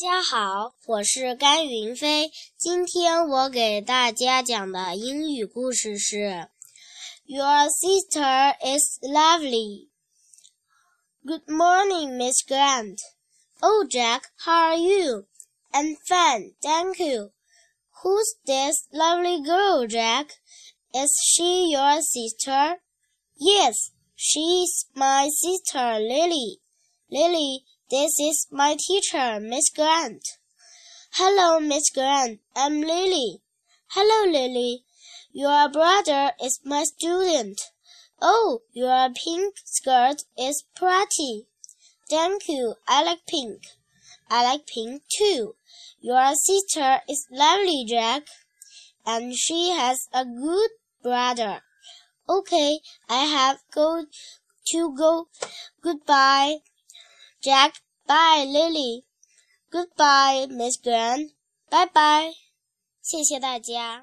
家好，我是甘云飞。今天我给大家讲的英语故事是 Your sister is lovely. Good morning, Miss Grant. Oh, Jack, how are you? I'm fine, thank you. Who's this lovely girl, Jack? Is she your sister? Yes, she's my sister, Lily. Lily, this is my teacher, Miss Grant. Hello, Miss Grant. I'm Lily. Hello, Lily. Your brother is my student. Oh, your pink skirt is pretty. Thank you. I like pink. I like pink too. Your sister is lovely, Jack. And she has a good brother. Okay, I have go to go. Goodbye. Jack, bye, Lily. Goodbye, Miss Grant. Bye bye. 谢谢大家。